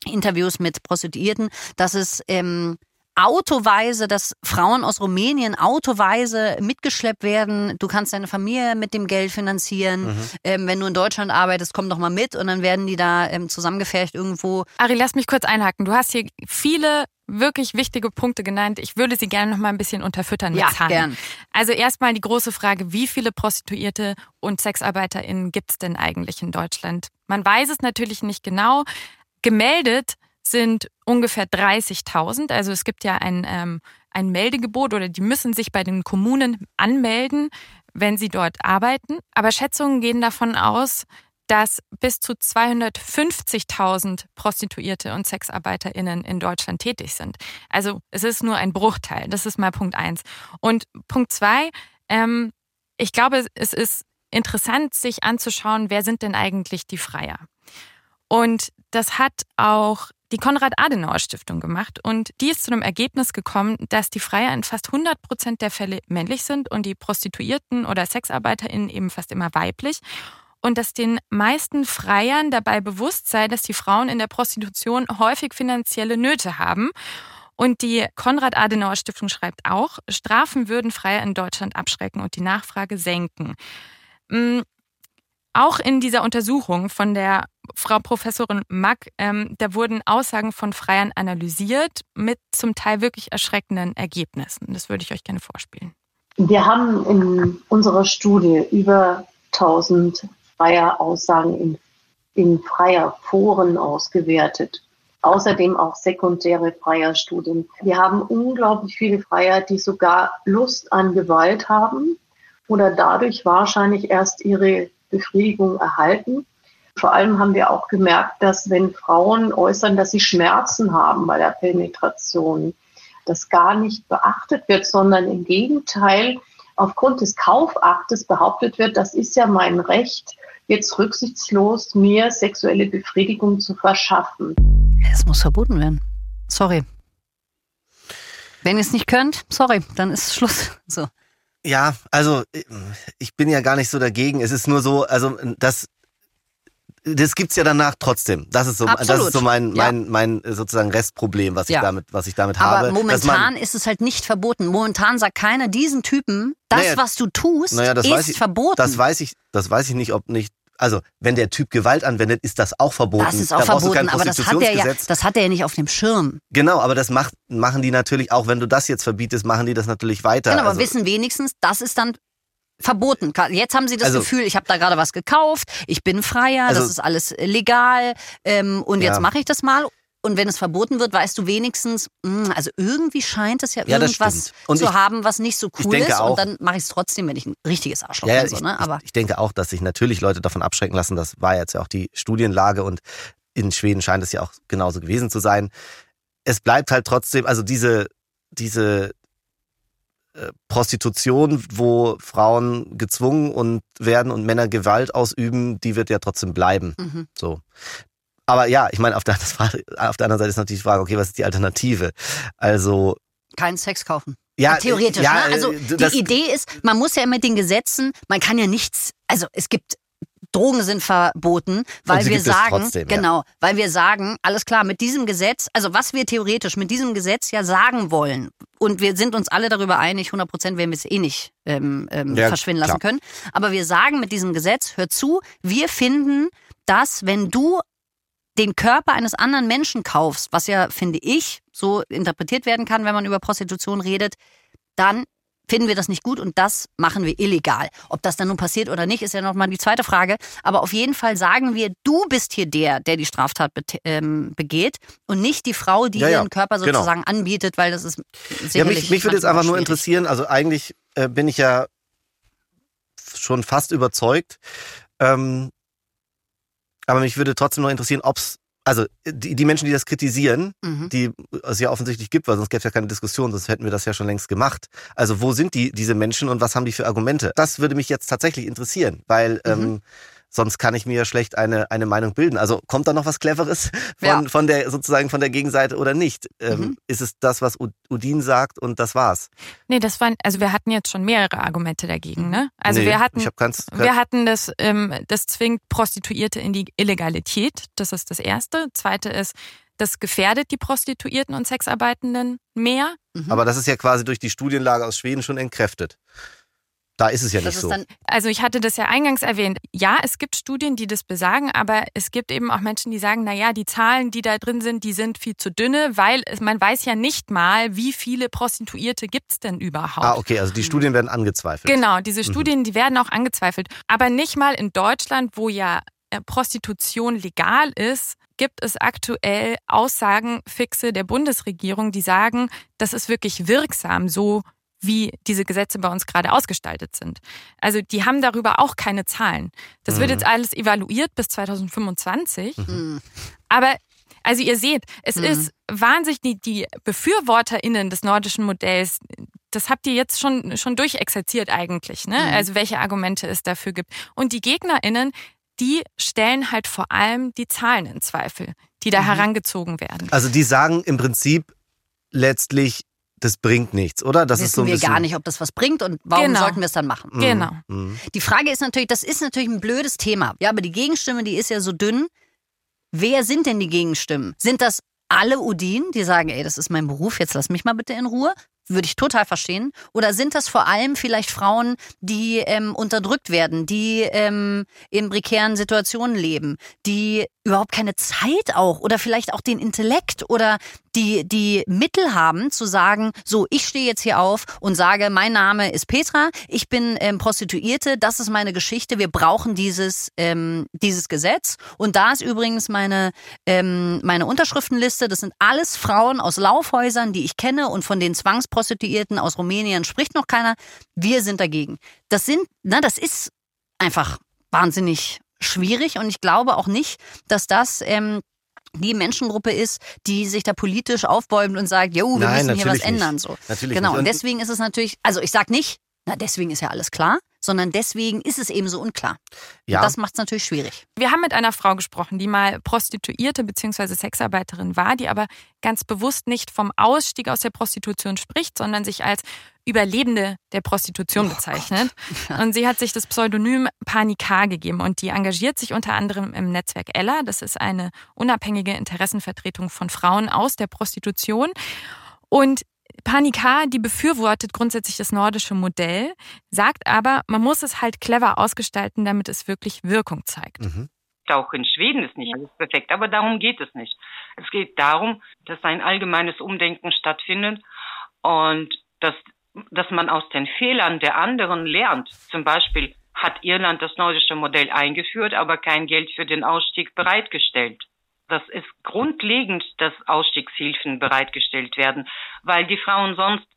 Interviews mit Prostituierten, dass es ähm, autoweise, dass Frauen aus Rumänien autoweise mitgeschleppt werden. Du kannst deine Familie mit dem Geld finanzieren. Mhm. Ähm, wenn du in Deutschland arbeitest, komm doch mal mit und dann werden die da ähm, zusammengefercht irgendwo. Ari, lass mich kurz einhaken. Du hast hier viele wirklich wichtige Punkte genannt. Ich würde sie gerne noch mal ein bisschen unterfüttern mit Ja, Zahlen. gern. Also erstmal die große Frage, wie viele Prostituierte und SexarbeiterInnen gibt es denn eigentlich in Deutschland? Man weiß es natürlich nicht genau. Gemeldet sind ungefähr 30.000. Also es gibt ja ein, ähm, ein Meldegebot oder die müssen sich bei den Kommunen anmelden, wenn sie dort arbeiten. Aber Schätzungen gehen davon aus, dass bis zu 250.000 Prostituierte und SexarbeiterInnen in Deutschland tätig sind. Also es ist nur ein Bruchteil. Das ist mal Punkt eins. Und Punkt zwei, ähm, ich glaube, es ist interessant, sich anzuschauen, wer sind denn eigentlich die Freier? Und das hat auch die Konrad-Adenauer-Stiftung gemacht und die ist zu einem Ergebnis gekommen, dass die Freier in fast 100 Prozent der Fälle männlich sind und die Prostituierten oder SexarbeiterInnen eben fast immer weiblich und dass den meisten Freiern dabei bewusst sei, dass die Frauen in der Prostitution häufig finanzielle Nöte haben. Und die Konrad-Adenauer-Stiftung schreibt auch, Strafen würden Freier in Deutschland abschrecken und die Nachfrage senken. Auch in dieser Untersuchung von der Frau Professorin Mack, ähm, da wurden Aussagen von Freiern analysiert mit zum Teil wirklich erschreckenden Ergebnissen. Das würde ich euch gerne vorspielen. Wir haben in unserer Studie über 1000 freier Aussagen in, in freier Foren ausgewertet. Außerdem auch sekundäre freier Studien. Wir haben unglaublich viele Freier, die sogar Lust an Gewalt haben oder dadurch wahrscheinlich erst ihre Befriedigung erhalten. Vor allem haben wir auch gemerkt, dass wenn Frauen äußern, dass sie Schmerzen haben bei der Penetration, das gar nicht beachtet wird, sondern im Gegenteil aufgrund des Kaufaktes behauptet wird, das ist ja mein Recht, jetzt rücksichtslos mir sexuelle Befriedigung zu verschaffen. Es muss verboten werden. Sorry. Wenn ihr es nicht könnt, sorry, dann ist Schluss. So. Ja, also ich bin ja gar nicht so dagegen. Es ist nur so, also das das gibt's ja danach trotzdem. Das ist so, das Absolut. ist so mein, Ja. mein, mein äh, sozusagen Restproblem, was Ja. ich damit, was ich damit habe. Aber momentan ist es halt nicht verboten. Momentan sagt keiner diesen Typen, das, Naja, was du tust, naja, das ist weiß ich, verboten. Das weiß ich, das weiß ich nicht, ob nicht. Also wenn der Typ Gewalt anwendet, ist das auch verboten. das ist auch da verboten, aber das hat, er ja, das hat er ja nicht auf dem Schirm. Genau, aber das macht, machen die natürlich, auch wenn du das jetzt verbietest, machen die das natürlich weiter. Genau, aber also, wissen wenigstens, das ist dann verboten. Jetzt haben sie das Also- Gefühl, ich habe da gerade was gekauft, ich bin freier, Also- das ist alles legal ähm, und jetzt Ja. mache ich das mal. Und wenn es verboten wird, weißt du wenigstens, mh, also irgendwie scheint es ja, Ja, irgendwas zu ich- haben, was nicht so cool ist. auch- und dann mache ich es trotzdem, wenn ich ein richtiges Arschloch Ja, bin. So, ich, ne? Aber ich, ich denke auch, dass sich natürlich Leute davon abschrecken lassen. Das war jetzt ja auch die Studienlage und in Schweden scheint es ja auch genauso gewesen zu sein. Es bleibt halt trotzdem, also diese, diese äh, Prostitution, wo Frauen gezwungen und werden und Männer Gewalt ausüben, die wird ja trotzdem bleiben. mhm. So. Aber ja, ich meine, auf der, auf der anderen Seite ist natürlich die Frage, okay, was ist die Alternative? Also, keinen Sex kaufen. ja, Theoretisch, ja, ne? Also äh, die Idee ist, man muss ja mit den Gesetzen, man kann ja nichts, also es gibt Drogen sind verboten, weil wir sagen, trotzdem, ja. genau, weil wir sagen, alles klar, mit diesem Gesetz, also was wir theoretisch mit diesem Gesetz ja sagen wollen, und wir sind uns alle darüber einig, 100 Prozent werden wir es eh nicht ähm, ähm, Ja, verschwinden lassen klar. können, aber wir sagen mit diesem Gesetz, hör zu, wir finden, dass wenn du den Körper eines anderen Menschen kaufst, was ja, finde ich, so interpretiert werden kann, wenn man über Prostitution redet, dann finden wir das nicht gut und das machen wir illegal. Ob das dann nun passiert oder nicht, ist ja nochmal die zweite Frage. Aber auf jeden Fall sagen wir, du bist hier der, der die Straftat bet- ähm, begeht und nicht die Frau, die Ja, ja, ihren Körper genau. sozusagen anbietet, weil das ist sicherlich Ja, mich, mich würde jetzt einfach nur interessieren, also eigentlich äh, bin ich ja schon fast überzeugt, ähm, aber mich würde trotzdem noch interessieren, ob's also die, die Menschen, die das kritisieren, Mhm. die es ja offensichtlich gibt, weil sonst gäbe es ja keine Diskussion, sonst hätten wir das ja schon längst gemacht. Also wo sind die diese Menschen und was haben die für Argumente? Das würde mich jetzt tatsächlich interessieren, weil Mhm. ähm, sonst kann ich mir ja schlecht eine, eine Meinung bilden. Also kommt da noch was Cleveres von, Ja. von der sozusagen von der Gegenseite oder nicht? Ähm, Mhm. Ist es das, was Udin sagt und das war's? Nee, das waren, also wir hatten jetzt schon mehrere Argumente dagegen, ne? Also Nee, wir hatten, keins. wir hatten das, ähm, das zwingt Prostituierte in die Illegalität. Das ist das Erste. Zweite ist, das gefährdet die Prostituierten und Sexarbeitenden mehr. Mhm. aber das ist ja quasi durch die Studienlage aus Schweden schon entkräftet. Da ist es ja nicht so. dann Also ich hatte das ja eingangs erwähnt. Ja, es gibt Studien, die das besagen, aber es gibt eben auch Menschen, die sagen, na ja, die Zahlen, die da drin sind, die sind viel zu dünne, weil es, man weiß ja nicht mal, wie viele Prostituierte gibt's denn überhaupt. ah, okay, also die Studien werden angezweifelt. Genau, diese Studien, die werden auch angezweifelt. Aber nicht mal in Deutschland, wo ja äh, Prostitution legal ist, gibt es aktuell Aussagen fixe der Bundesregierung, die sagen, das ist wirklich wirksam, so wie diese Gesetze bei uns gerade ausgestaltet sind. Also die haben darüber auch keine Zahlen. Das wird Mhm. jetzt alles evaluiert bis 2025. Mhm. Aber also ihr seht, es Mhm. ist wahnsinnig die, die BefürworterInnen des nordischen Modells, das habt ihr jetzt schon, schon durchexerziert eigentlich, ne? Mhm. Also welche Argumente es dafür gibt. Und die GegnerInnen, die stellen halt vor allem die Zahlen in Zweifel, die da Mhm. herangezogen werden. Also die sagen im Prinzip letztlich, das bringt nichts, oder? Das ist so wissen ein wir bisschen, gar nicht, ob das was bringt und warum Genau. sollten wir es dann machen. Mhm. Genau. Mhm. Die Frage ist natürlich, das ist natürlich ein blödes Thema. Ja, aber die Gegenstimme, die ist ja so dünn. Wer sind denn die Gegenstimmen? Sind das alle Udin, die sagen, ey, das ist mein Beruf, jetzt lass mich mal bitte in Ruhe? Würde ich total verstehen. Oder sind das vor allem vielleicht Frauen, die ähm, unterdrückt werden, die ähm, in prekären Situationen leben, die überhaupt keine Zeit auch oder vielleicht auch den Intellekt oder die, die Mittel haben zu sagen, so, ich stehe jetzt hier auf und sage, mein Name ist Petra, ich bin ähm, Prostituierte, das ist meine Geschichte, wir brauchen dieses, ähm, dieses Gesetz. Und da ist übrigens meine, ähm, meine Unterschriftenliste, das sind alles Frauen aus Laufhäusern, die ich kenne und von den Zwangsprostituierten aus Rumänien spricht noch keiner. Wir sind dagegen. Das sind, na, das ist einfach wahnsinnig schwierig und ich glaube auch nicht, dass das ähm, die Menschengruppe ist, die sich da politisch aufbäumt und sagt, jo, wir Nein, müssen hier was ändern. nicht. So. Natürlich Genau, nicht. Und- deswegen ist es natürlich, also ich sag nicht, na deswegen ist ja alles klar, sondern deswegen ist es eben so unklar. Ja. Und das macht es natürlich schwierig. Wir haben mit einer Frau gesprochen, die mal Prostituierte bzw. Sexarbeiterin war, die aber ganz bewusst nicht vom Ausstieg aus der Prostitution spricht, sondern sich als Überlebende der Prostitution bezeichnet. Und sie hat sich das Pseudonym Panika gegeben und die engagiert sich unter anderem im Netzwerk Ella. Das ist eine unabhängige Interessenvertretung von Frauen aus der Prostitution. Und Panika, die befürwortet grundsätzlich das nordische Modell, sagt aber, man muss es halt clever ausgestalten, damit es wirklich Wirkung zeigt. Mhm. Auch in Schweden ist nicht alles perfekt, aber darum geht es nicht. Es geht darum, dass ein allgemeines Umdenken stattfindet und dass, dass man aus den Fehlern der anderen lernt. Zum Beispiel hat Irland das nordische Modell eingeführt, aber kein Geld für den Ausstieg bereitgestellt. Das ist grundlegend, dass Ausstiegshilfen bereitgestellt werden, weil die Frauen sonst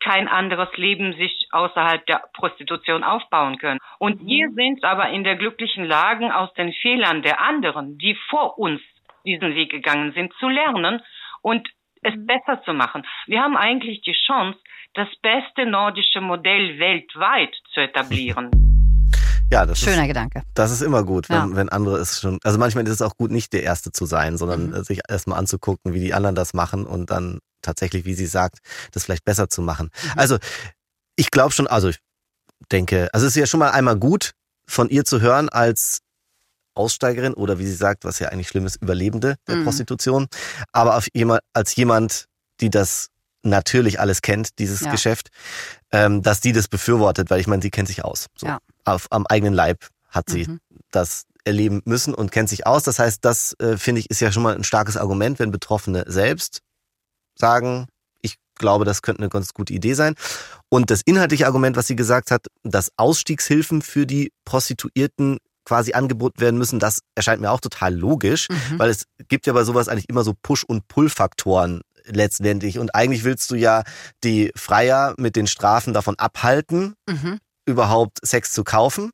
kein anderes Leben sich außerhalb der Prostitution aufbauen können. Und wir sind aber in der glücklichen Lage, aus den Fehlern der anderen, die vor uns diesen Weg gegangen sind, zu lernen und es besser zu machen. Wir haben eigentlich die Chance, das beste nordische Modell weltweit zu etablieren. Ja, das Schöner ist, Gedanke. das ist immer gut, wenn, Ja. wenn andere es schon. Also manchmal ist es auch gut, nicht der Erste zu sein, sondern Mhm. sich erstmal anzugucken, wie die anderen das machen und dann tatsächlich, wie sie sagt, das vielleicht besser zu machen. Mhm. Also ich glaube schon, also ich denke, also es ist ja schon mal einmal gut, von ihr zu hören als Aussteigerin oder wie sie sagt, was ja eigentlich schlimm ist, Überlebende der Mhm. Prostitution. Aber auf jemand, als jemand, die das natürlich alles kennt, dieses Ja. Geschäft, ähm, dass die das befürwortet, weil ich meine, sie kennt sich aus. So. Ja. Auf, am eigenen Leib hat sie Mhm. das erleben müssen und kennt sich aus. Das heißt, das äh, finde ich ist ja schon mal ein starkes Argument, wenn Betroffene selbst sagen, ich glaube, das könnte eine ganz gute Idee sein. Und das inhaltliche Argument, was sie gesagt hat, dass Ausstiegshilfen für die Prostituierten quasi angeboten werden müssen, das erscheint mir auch total logisch, Mhm. weil es gibt ja bei sowas eigentlich immer so Push- und Pull-Faktoren letztendlich. Und eigentlich willst du ja die Freier mit den Strafen davon abhalten, Mhm. Überhaupt Sex zu kaufen.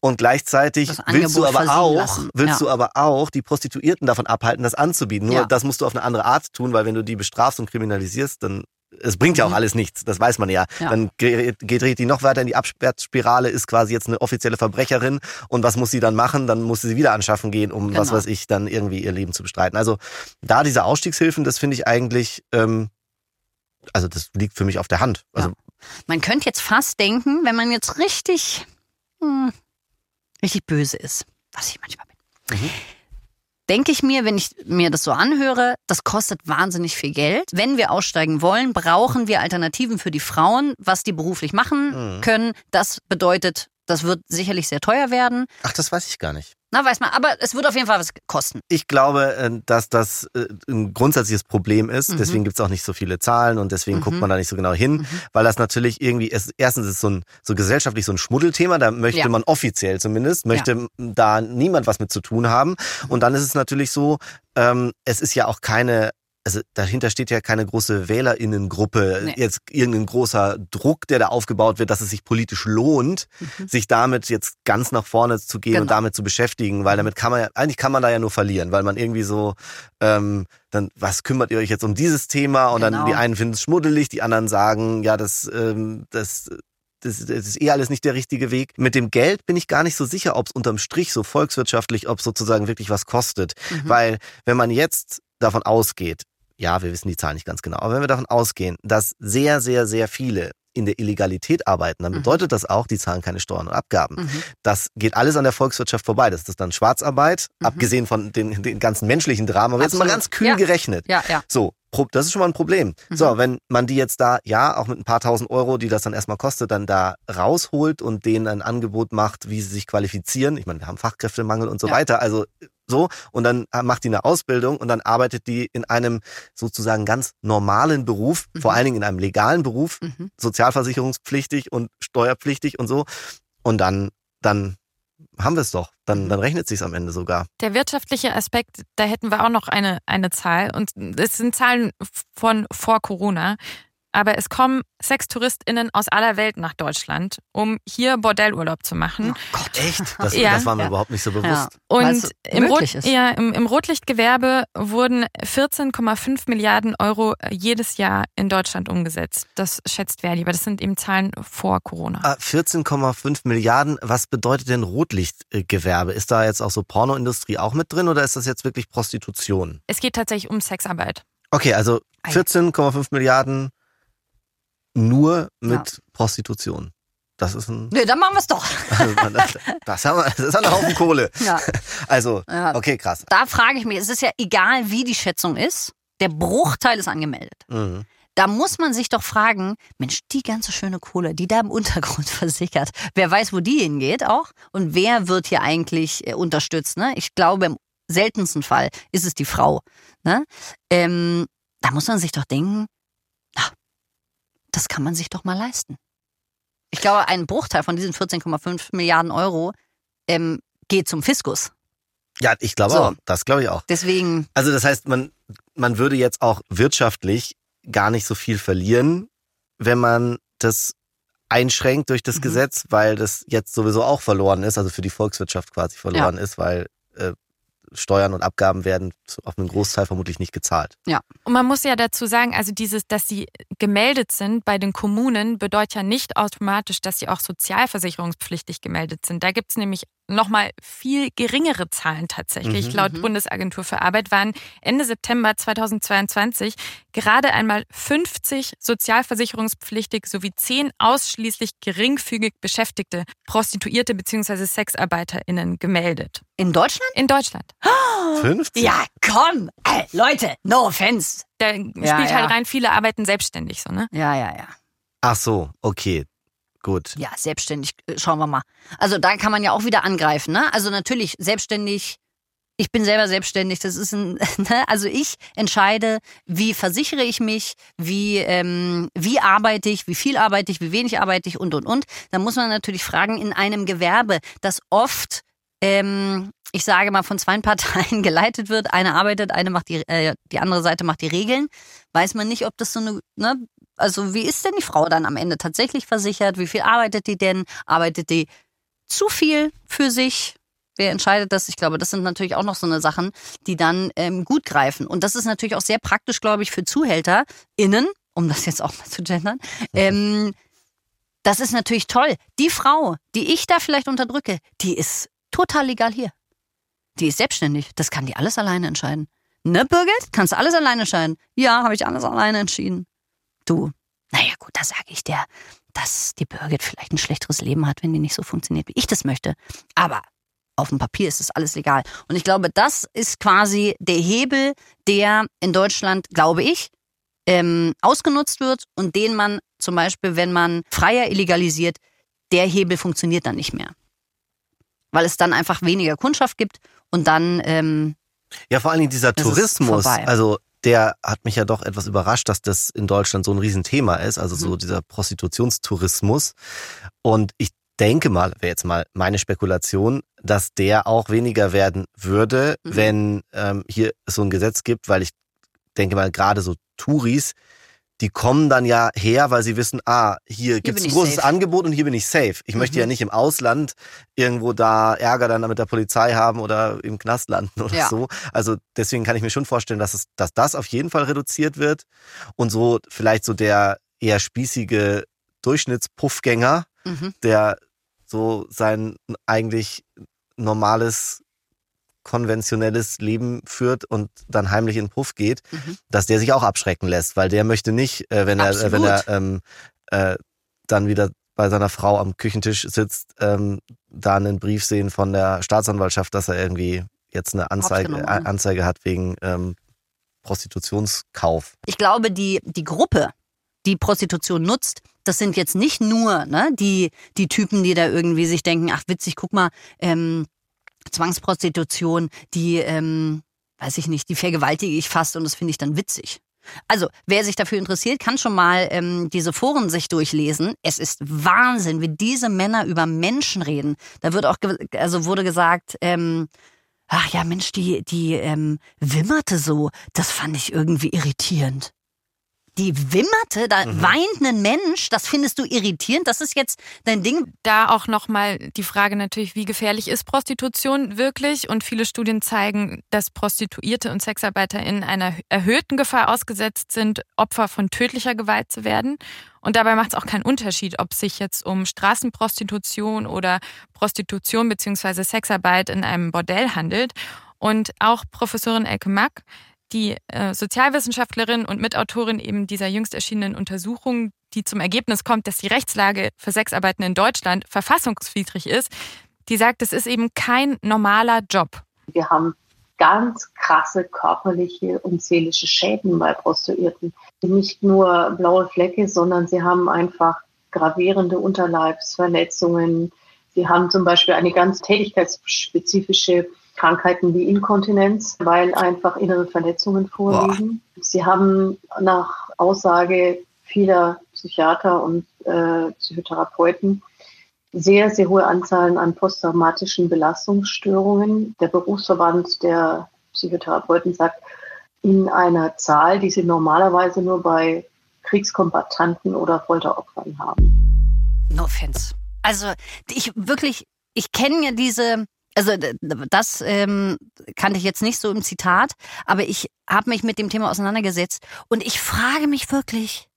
Und gleichzeitig willst du aber auch, lassen. willst Ja. du aber auch die Prostituierten davon abhalten, das anzubieten. Nur Ja. das musst du auf eine andere Art tun, weil wenn du die bestrafst und kriminalisierst, dann es bringt ja auch Mhm. alles nichts, das weiß man ja. Ja. Dann geht, geht die noch weiter in die Abwärtsspirale, ist quasi jetzt eine offizielle Verbrecherin und was muss sie dann machen? Dann muss sie wieder anschaffen gehen, um was Genau. weiß ich, dann irgendwie ihr Leben zu bestreiten. Also da diese Ausstiegshilfen, das finde ich eigentlich, ähm, also das liegt für mich auf der Hand. Also Man könnte jetzt fast denken, wenn man jetzt richtig, hm, richtig böse ist, was ich manchmal bin, Mhm. denke ich mir, wenn ich mir das so anhöre, das kostet wahnsinnig viel Geld. Wenn wir aussteigen wollen, brauchen wir Alternativen für die Frauen, was die beruflich machen Mhm. können. Das bedeutet, das wird sicherlich sehr teuer werden. ach, das weiß ich gar nicht. Na, weiß man, aber es wird auf jeden Fall was kosten. Ich glaube, äh, dass das äh, ein grundsätzliches Problem ist. Mhm. Deswegen gibt es auch nicht so viele Zahlen und deswegen Mhm. guckt man da nicht so genau hin, Mhm. weil das natürlich irgendwie ist, erstens ist es so ein so gesellschaftlich so ein Schmuddelthema, da möchte Ja. man offiziell zumindest, möchte da niemand was mit zu tun haben. Und dann ist es natürlich so, ähm, es ist ja auch keine also dahinter steht ja keine große Wählerinnengruppe, Nee. jetzt irgendein großer Druck, der da aufgebaut wird, dass es sich politisch lohnt, Mhm. sich damit jetzt ganz nach vorne zu gehen und Genau. damit zu beschäftigen, weil damit kann man ja, eigentlich kann man da ja nur verlieren, weil man irgendwie so, ähm, dann, was kümmert ihr euch jetzt um dieses Thema? Und dann Genau. die einen finden es schmuddelig, die anderen sagen, ja, das, ähm, das, das, das ist eh alles nicht der richtige Weg. Mit dem Geld bin ich gar nicht so sicher, ob es unterm Strich so volkswirtschaftlich, ob es sozusagen wirklich was kostet. Mhm. Weil wenn man jetzt davon ausgeht, ja, wir wissen die Zahlen nicht ganz genau, aber wenn wir davon ausgehen, dass sehr, sehr, sehr viele in der Illegalität arbeiten, dann Mhm. bedeutet das auch, die zahlen keine Steuern und Abgaben. Mhm. Das geht alles an der Volkswirtschaft vorbei. Das ist dann Schwarzarbeit, Mhm. abgesehen von den, den ganzen menschlichen Dramen. Aber jetzt mal Absolut. ganz kühl Ja. gerechnet. Ja, ja. So, das ist schon mal ein Problem. Mhm. So, wenn man die jetzt da, ja, auch mit ein paar tausend Euro, die das dann erstmal kostet, dann da rausholt und denen ein Angebot macht, wie sie sich qualifizieren. Ich meine, wir haben Fachkräftemangel und so weiter. Also so. Und dann macht die eine Ausbildung und dann arbeitet die in einem sozusagen ganz normalen Beruf, Mhm. vor allen Dingen in einem legalen Beruf, Mhm. sozialversicherungspflichtig und steuerpflichtig und so. Und dann, dann haben wir es doch. Dann, Mhm. dann rechnet sich's am Ende sogar. Der wirtschaftliche Aspekt, da hätten wir auch noch eine, eine Zahl. Und es sind Zahlen von vor Corona. Aber es kommen SextouristInnen aus aller Welt nach Deutschland, um hier Bordellurlaub zu machen. Oh Gott. Echt? Das, Ja. das war mir Ja. überhaupt nicht so Ja. bewusst. Weil's Und im, Rot, ja, im, im Rotlichtgewerbe wurden 14,5 Milliarden Euro jedes Jahr in Deutschland umgesetzt. Das schätzt Verdi, aber das sind eben Zahlen vor Corona. Ah, 14,5 Milliarden. Was bedeutet denn Rotlichtgewerbe? Ist da jetzt auch so Pornoindustrie auch mit drin oder ist das jetzt wirklich Prostitution? Es geht tatsächlich um Sexarbeit. Okay, also Ei. 14,5 Milliarden nur mit Prostitution. Das ist ein, Nö, dann machen wir es doch. das, das, haben wir, das ist ein Haufen Kohle. Ja. Also, Ja. okay, krass. Da frage ich mich, es ist ja egal, wie die Schätzung ist, der Bruchteil ist angemeldet. Mhm. Da muss man sich doch fragen, Mensch, die ganze schöne Kohle, die da im Untergrund versickert, wer weiß, wo die hingeht auch und wer wird hier eigentlich äh, unterstützt. Ne? Ich glaube, im seltensten Fall ist es die Frau. Ne? Ähm, da muss man sich doch denken, das kann man sich doch mal leisten. Ich glaube, ein Bruchteil von diesen 14,5 Milliarden Euro ähm, geht zum Fiskus. Ja, ich glaube So. auch. Das glaube ich auch. Deswegen, Also das heißt, man, man würde jetzt auch wirtschaftlich gar nicht so viel verlieren, wenn man das einschränkt durch das Mhm. Gesetz, weil das jetzt sowieso auch verloren ist, also für die Volkswirtschaft quasi verloren ist, weil äh, Steuern und Abgaben werden auf einen Großteil vermutlich nicht gezahlt. Und man muss ja dazu sagen, also dieses, dass sie gemeldet sind bei den Kommunen, bedeutet ja nicht automatisch, dass sie auch sozialversicherungspflichtig gemeldet sind. Da gibt es nämlich nochmal viel geringere Zahlen tatsächlich. Mhm. Laut Mhm. Bundesagentur für Arbeit waren Ende September 2022 gerade einmal 50 sozialversicherungspflichtig sowie 10 ausschließlich geringfügig beschäftigte Prostituierte bzw. SexarbeiterInnen gemeldet. in Deutschland? In Deutschland. 50? Ja, komm, ey, Leute, no offense. Da spielt ja. halt rein, viele arbeiten selbstständig so, ne? Ja, ja, ja. Ach so, okay. Gut. Ja, selbstständig, äh, schauen wir mal. Also da kann man ja auch wieder angreifen, ne? Also natürlich, selbstständig, ich bin selber selbstständig, das ist ein, ne? also ich entscheide, wie versichere ich mich, wie, ähm, wie arbeite ich, wie viel arbeite ich, wie wenig arbeite ich und, und, und. Da muss man natürlich fragen, in einem Gewerbe, das oft, ähm, ich sage mal, von zwei Parteien geleitet wird, eine arbeitet, eine macht die, äh, die andere Seite macht die Regeln, weiß man nicht, ob das so eine, ne, also wie ist denn die Frau dann am Ende tatsächlich versichert? Wie viel arbeitet die denn? Arbeitet die zu viel für sich? Wer entscheidet das? Ich glaube, das sind natürlich auch noch so eine Sachen, die dann ähm, gut greifen. Und das ist natürlich auch sehr praktisch, glaube ich, für ZuhälterInnen, um das jetzt auch mal zu gendern. Ähm, das ist natürlich toll. Die Frau, die ich da vielleicht unterdrücke, die ist total legal hier. Die ist selbstständig. Das kann die alles alleine entscheiden. Ne, Birgit? Kannst du alles alleine entscheiden? Ja, habe ich alles alleine entschieden. Du, naja gut, da sage ich dir, dass die Birgit vielleicht ein schlechteres Leben hat, wenn die nicht so funktioniert, wie ich das möchte. Aber auf dem Papier ist das alles legal. Und ich glaube, das ist quasi der Hebel, der in Deutschland, glaube ich, ähm, ausgenutzt wird und den man zum Beispiel, wenn man Freier illegalisiert, der Hebel funktioniert dann nicht mehr. Weil es dann einfach weniger Kundschaft gibt und dann ähm, Ja, vor allen Dingen dieser Tourismus, also der hat mich ja doch etwas überrascht, dass das in Deutschland so ein Riesenthema ist, also Mhm. so dieser Prostitutionstourismus. Und ich denke mal, wäre jetzt mal meine Spekulation, dass der auch weniger werden würde, Mhm. wenn ähm, hier es so ein Gesetz gibt, weil ich denke mal, gerade so Touris, die kommen dann ja her, weil sie wissen, ah, hier gibt's bin ein großes safe. Angebot und hier bin ich safe. Ich möchte Mhm. ja nicht im Ausland irgendwo da Ärger dann mit der Polizei haben oder im Knast landen oder Ja. so. Also deswegen kann ich mir schon vorstellen, dass es, dass das auf jeden Fall reduziert wird und so vielleicht so der eher spießige Durchschnittspuffgänger, mhm. der so sein eigentlich normales konventionelles Leben führt und dann heimlich in den Puff geht, Mhm. dass der sich auch abschrecken lässt, weil der möchte nicht, äh, wenn er, äh, wenn er ähm, äh, dann wieder bei seiner Frau am Küchentisch sitzt, ähm, da einen Brief sehen von der Staatsanwaltschaft, dass er irgendwie jetzt eine Anzeige, äh. Anzeige hat wegen ähm, Prostitutionskauf. Ich glaube, die, die Gruppe, die Prostitution nutzt, das sind jetzt nicht nur ne, die, die Typen, die da irgendwie sich denken, ach witzig, guck mal, ähm, Zwangsprostitution, die, ähm, weiß ich nicht, die vergewaltige ich fast und das finde ich dann witzig. Also, wer sich dafür interessiert, kann schon mal ähm, diese Foren sich durchlesen. Es ist Wahnsinn, wie diese Männer über Menschen reden. Da wird auch, also wurde gesagt, ähm, ach ja, Mensch, die, die ähm, wimmerte so. Das fand ich irgendwie irritierend. Die wimmerte, da Mhm. weint ein Mensch, das findest du irritierend, das ist jetzt dein Ding. Da auch nochmal die Frage natürlich, wie gefährlich ist Prostitution wirklich? Und viele Studien zeigen, dass Prostituierte und SexarbeiterInnen einer erhöhten Gefahr ausgesetzt sind, Opfer von tödlicher Gewalt zu werden. Und dabei macht es auch keinen Unterschied, ob es sich jetzt um Straßenprostitution oder Prostitution bzw. Sexarbeit in einem Bordell handelt. Und auch Professorin Elke Mack, die äh, Sozialwissenschaftlerin und Mitautorin eben dieser jüngst erschienenen Untersuchung, die zum Ergebnis kommt, dass die Rechtslage für Sexarbeiten in Deutschland verfassungswidrig ist, die sagt, es ist eben kein normaler Job. Wir haben ganz krasse körperliche und seelische Schäden bei Prostituierten. Nicht nur blaue Flecke, sondern sie haben einfach gravierende Unterleibsverletzungen. Sie haben zum Beispiel eine ganz tätigkeitsspezifische Krankheiten wie Inkontinenz, weil einfach innere Verletzungen vorliegen. Sie haben nach Aussage vieler Psychiater und äh, Psychotherapeuten sehr, sehr hohe Anzahlen an posttraumatischen Belastungsstörungen. Der Berufsverband der Psychotherapeuten sagt, in einer Zahl, die sie normalerweise nur bei Kriegskombattanten oder Folteropfern haben. No offense. Also ich wirklich, ich kenne ja diese, also das ähm, kannte ich jetzt nicht so im Zitat, aber ich habe mich mit dem Thema auseinandergesetzt und ich frage mich wirklich,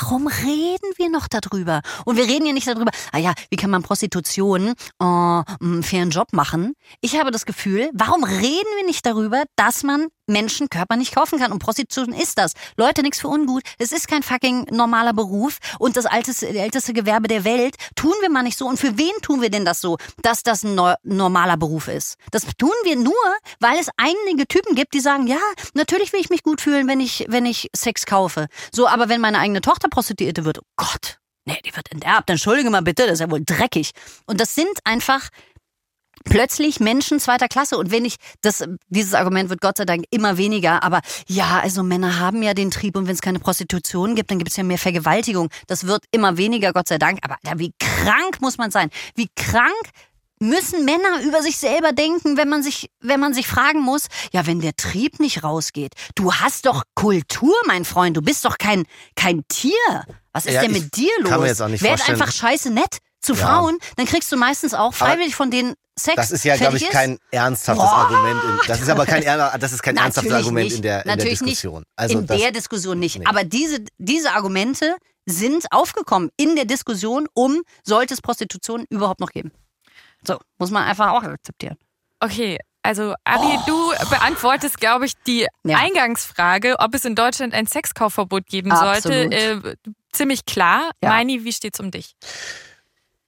Warum reden wir noch darüber? Und wir reden ja nicht darüber, ah ja, wie kann man Prostitution äh, einen fairen Job machen? Ich habe das Gefühl, warum reden wir nicht darüber, dass man Menschen Körper nicht kaufen kann? Und Prostitution ist das. Leute, nichts für ungut. Es ist kein fucking normaler Beruf und das älteste, älteste Gewerbe der Welt. Tun wir mal nicht so. Und für wen tun wir denn das so, dass das ein no normaler Beruf ist? Das tun wir nur, weil es einige Typen gibt, die sagen, ja, natürlich will ich mich gut fühlen, wenn ich, wenn ich Sex kaufe. So, aber wenn meine eigene Tochter Prostituierte wird, oh Gott, nee, die wird enterbt, entschuldige mal bitte, das ist ja wohl dreckig. Und das sind einfach plötzlich Menschen zweiter Klasse. Und wenn ich, das, dieses Argument wird Gott sei Dank immer weniger, aber ja, also Männer haben ja den Trieb und wenn es keine Prostitution gibt, dann gibt es ja mehr Vergewaltigung. Das wird immer weniger, Gott sei Dank. Aber ja, wie krank muss man sein? Wie krank müssen Männer über sich selber denken, wenn man sich, wenn man sich fragen muss, ja, wenn der Trieb nicht rausgeht, du hast doch Kultur, mein Freund, du bist doch kein, kein Tier. Was ist Ja, denn mit dir los? Werd einfach scheiße nett zu Ja. Frauen, dann kriegst du meistens auch freiwillig von denen Sex. Das ist ja, glaube ich, kein ernsthaftes Boah. Argument. In, das ist aber kein, das ist kein ernsthaftes Argument nicht. in der, in der Natürlich Diskussion. Nicht. Also in das, der Diskussion nicht. Nee. Aber diese, diese Argumente sind aufgekommen in der Diskussion um, sollte es Prostitution überhaupt noch geben. So, muss man einfach auch akzeptieren. Okay, also Abi, du beantwortest, glaube ich, die Ja. Eingangsfrage, ob es in Deutschland ein Sexkaufverbot geben Absolut. sollte, äh, ziemlich klar. Ja. Meini, wie steht's um dich?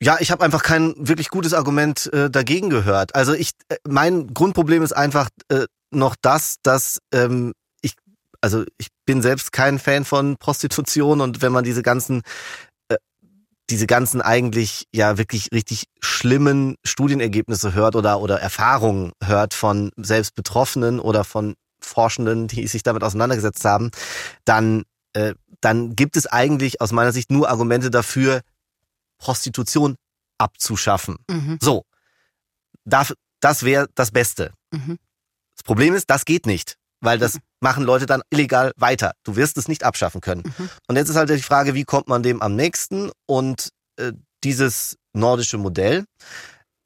Ja, ich habe einfach kein wirklich gutes Argument äh, dagegen gehört. Also ich, äh, mein Grundproblem ist einfach äh, noch das, dass ähm, ich, also ich bin selbst kein Fan von Prostitution und wenn man diese ganzen, äh, diese ganzen eigentlich ja wirklich richtig schlimmen Studienergebnisse hört oder oder Erfahrungen hört von selbst Betroffenen oder von Forschenden, die sich damit auseinandergesetzt haben, dann äh, dann gibt es eigentlich aus meiner Sicht nur Argumente dafür, Prostitution abzuschaffen. Mhm. So, das, das wäre das Beste. Mhm. Das Problem ist, das geht nicht, weil das machen Leute dann illegal weiter. Du wirst es nicht abschaffen können. Mhm. Und jetzt ist halt die Frage, wie kommt man dem am nächsten? Und äh, dieses nordische Modell,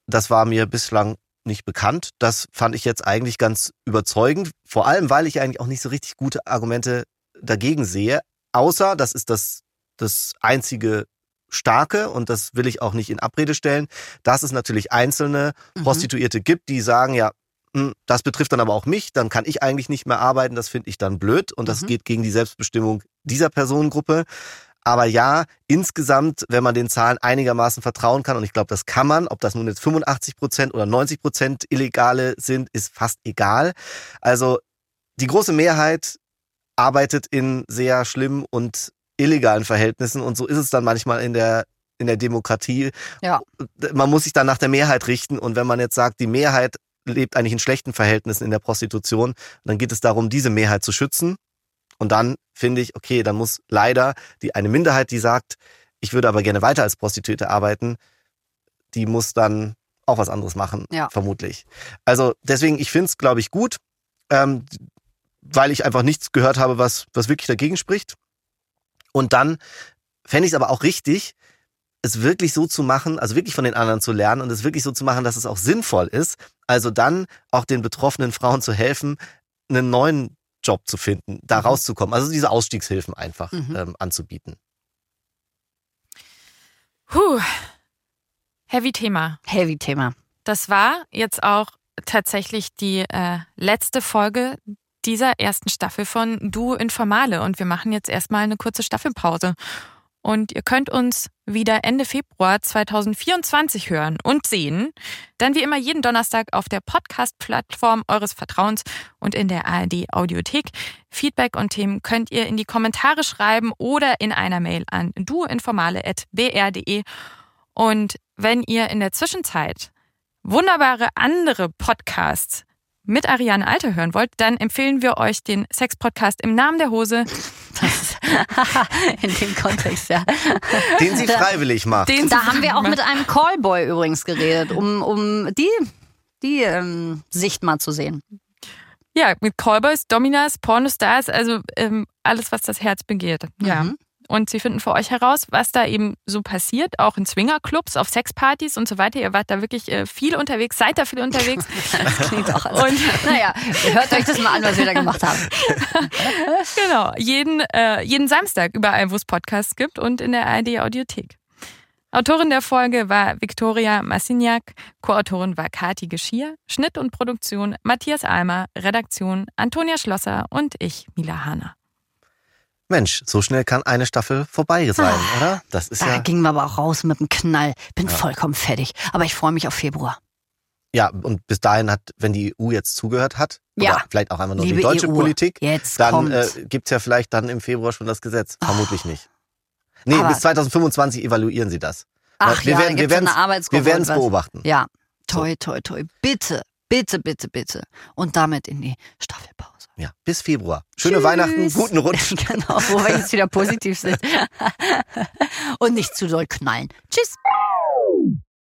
das war mir bislang nicht bekannt. Das fand ich jetzt eigentlich ganz überzeugend. Vor allem, weil ich eigentlich auch nicht so richtig gute Argumente dagegen sehe. Außer, das ist das, das einzige Starke und das will ich auch nicht in Abrede stellen, dass es natürlich einzelne Mhm. Prostituierte gibt, die sagen, ja, hm, das betrifft dann aber auch mich, dann kann ich eigentlich nicht mehr arbeiten, das finde ich dann blöd und das Mhm. geht gegen die Selbstbestimmung dieser Personengruppe. Aber ja, insgesamt, wenn man den Zahlen einigermaßen vertrauen kann, und ich glaube, das kann man, ob das nun jetzt 85 Prozent oder 90 Prozent Illegale sind, ist fast egal. Also die große Mehrheit arbeitet in sehr schlimmen und illegalen Verhältnissen und so ist es dann manchmal in der in der Demokratie. Ja. Man muss sich dann nach der Mehrheit richten und wenn man jetzt sagt, die Mehrheit lebt eigentlich in schlechten Verhältnissen in der Prostitution, dann geht es darum, diese Mehrheit zu schützen. Und dann finde ich, okay, dann muss leider die eine Minderheit, die sagt, ich würde aber gerne weiter als Prostituierte arbeiten, die muss dann auch was anderes machen, Ja. vermutlich. Also deswegen, ich finde es, glaube ich, gut, ähm, weil ich einfach nichts gehört habe, was, was wirklich dagegen spricht. Und dann fände ich es aber auch richtig, es wirklich so zu machen, also wirklich von den anderen zu lernen und es wirklich so zu machen, dass es auch sinnvoll ist. Also dann auch den betroffenen Frauen zu helfen, einen neuen Job zu finden, da Mhm. rauszukommen. Also diese Ausstiegshilfen einfach Mhm. ähm, anzubieten. Puh. Heavy Thema. Heavy Thema. Das war jetzt auch tatsächlich die äh, letzte Folge dieser ersten Staffel von Du Informale und wir machen jetzt erstmal eine kurze Staffelpause. Und ihr könnt uns wieder Ende Februar 2024 hören und sehen. Dann wie immer jeden Donnerstag auf der Podcast-Plattform eures Vertrauens und in der ARD Audiothek. Feedback und Themen könnt ihr in die Kommentare schreiben oder in einer Mail an duinformale.br.de. Und wenn ihr in der Zwischenzeit wunderbare andere Podcasts mit Ariane Alter hören wollt, dann empfehlen wir euch den Sex-Podcast im Namen der Hose. In dem Kontext, ja. Den sie freiwillig macht. Den Da haben wir auch mit einem Callboy übrigens geredet, um, um die, die ähm, Sicht mal zu sehen. Ja, mit Callboys, Dominas, Pornostars, also ähm, alles, was das Herz begehrt. Ja. Mhm. Und sie finden für euch heraus, was da eben so passiert, auch in Swingerclubs, auf Sexpartys und so weiter. Ihr wart da wirklich äh, viel unterwegs, seid da viel unterwegs. Das klingt auch als. Und naja, hört euch das mal an, was wir da gemacht haben. genau, jeden, äh, jeden Samstag überall, wo es Podcasts gibt und in der ARD Audiothek. Autorin der Folge war Viktoria Massignac, Co-Autorin war Kati Geschier, Schnitt und Produktion Matthias Almer, Redaktion Antonia Schlosser und ich, Mila Hahner. Mensch, so schnell kann eine Staffel vorbei sein, oder? Das ist Da ja. gingen wir aber auch raus mit einem Knall. Bin vollkommen fertig. Aber ich freue mich auf Februar. Ja, und bis dahin hat, wenn die EU jetzt zugehört hat, Ja. vielleicht auch einfach nur Liebe die deutsche EU, Politik, jetzt dann äh, gibt's ja vielleicht dann im Februar schon das Gesetz. Vermutlich nicht. Nee, Aber- bis 2025 evaluieren sie das. Ach wir ja, werden, wir werden wir werden es beobachten. Ja, toi, toi, toi. Bitte, bitte, bitte, bitte. Und damit in die Staffelpause. Ja, bis Februar. Schöne Tschüss. Weihnachten, guten Rutsch. genau, wo wir jetzt wieder positiv sind. Und nicht zu doll knallen. Tschüss.